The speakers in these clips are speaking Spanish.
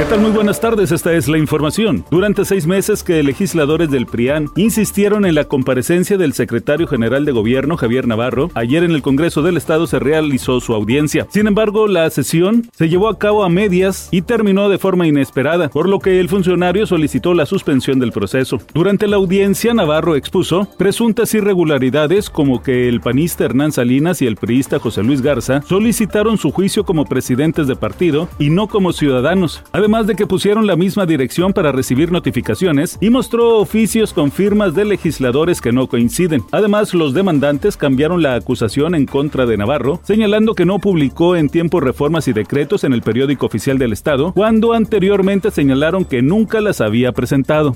¿Qué tal? Muy buenas tardes, esta es la información. Durante seis meses que legisladores del PRIAN insistieron en la comparecencia del secretario general de gobierno, Javier Navarro, ayer en el Congreso del Estado se realizó su audiencia. Sin embargo, la sesión se llevó a cabo a medias y terminó de forma inesperada, por lo que el funcionario solicitó la suspensión del proceso. Durante la audiencia, Navarro expuso presuntas irregularidades como que el panista Hernán Salinas y el priista José Luis Garza solicitaron su juicio como presidentes de partido y no como ciudadanos. Además, además de que pusieron la misma dirección para recibir notificaciones y mostró oficios con firmas de legisladores que no coinciden. Además, los demandantes cambiaron la acusación en contra de Navarro, señalando que no publicó en tiempo reformas y decretos en el periódico oficial del Estado, cuando anteriormente señalaron que nunca las había presentado.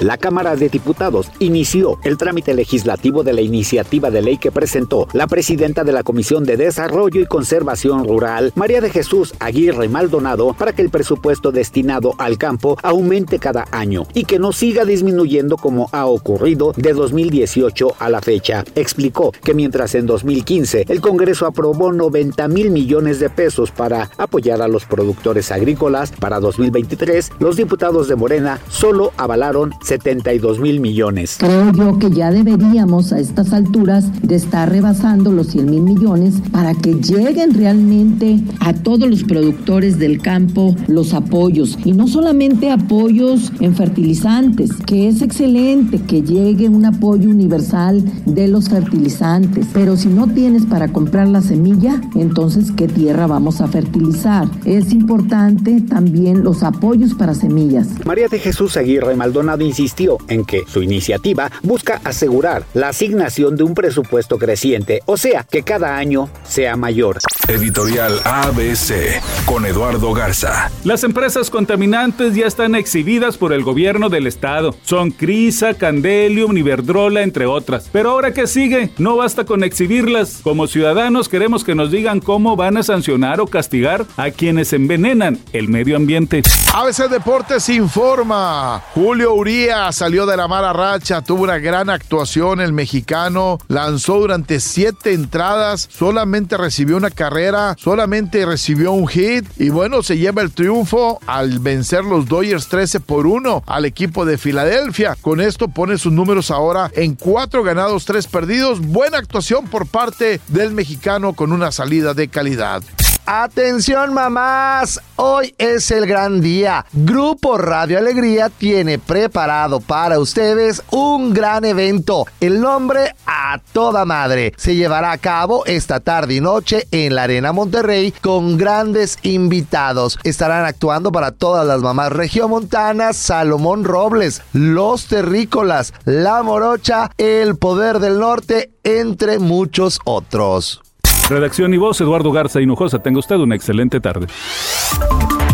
La Cámara de Diputados inició el trámite legislativo de la iniciativa de ley que presentó la presidenta de la Comisión de Desarrollo y Conservación Rural, María de Jesús Aguirre Maldonado, para que el presupuesto destinado al campo aumente cada año y que no siga disminuyendo como ha ocurrido de 2018 a la fecha. Explicó que mientras en 2015 el Congreso aprobó 90 mil millones de pesos para apoyar a los productores agrícolas, para 2023 los diputados de Morena solo avalaron 72 mil millones. Creo yo que ya deberíamos a estas alturas de estar rebasando los 100 mil millones para que lleguen realmente a todos los productores del campo los apoyos y no solamente apoyos en fertilizantes, que es excelente que llegue un apoyo universal de los fertilizantes, pero si no tienes para comprar la semilla, entonces ¿qué tierra vamos a fertilizar? Es importante también los apoyos para semillas. María de Jesús Aguirre Maldonado insistió en que su iniciativa busca asegurar la asignación de un presupuesto creciente, o sea, que cada año sea mayor. Editorial ABC con Eduardo Garza. Las empresas contaminantes ya están exhibidas por el gobierno del estado. Son Crisa, Candelium, Iberdrola, entre otras. Pero ahora que sigue, no basta con exhibirlas. Como ciudadanos queremos que nos digan cómo van a sancionar o castigar a quienes envenenan el medio ambiente. ABC Deportes informa. Julio Salió de la mala racha, tuvo una gran actuación el mexicano, lanzó durante siete entradas, solamente recibió una carrera, solamente recibió un hit y bueno, se lleva el triunfo al vencer los Dodgers 13 por 1 al equipo de Filadelfia. Con esto pone sus números ahora en cuatro ganados, tres perdidos. Buena actuación por parte del mexicano con una salida de calidad. Atención mamás, hoy es el gran día. Grupo Radio Alegría tiene preparado para ustedes un gran evento. El nombre a toda madre. Se llevará a cabo esta tarde y noche en la Arena Monterrey con grandes invitados. Estarán actuando para todas las mamás regiomontanas Salomón Robles, Los Terrícolas, La Morocha, El Poder del Norte, entre muchos otros. Redacción y voz, Eduardo Garza Hinojosa. Tenga usted una excelente tarde.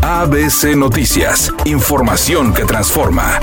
ABC Noticias. Información que transforma.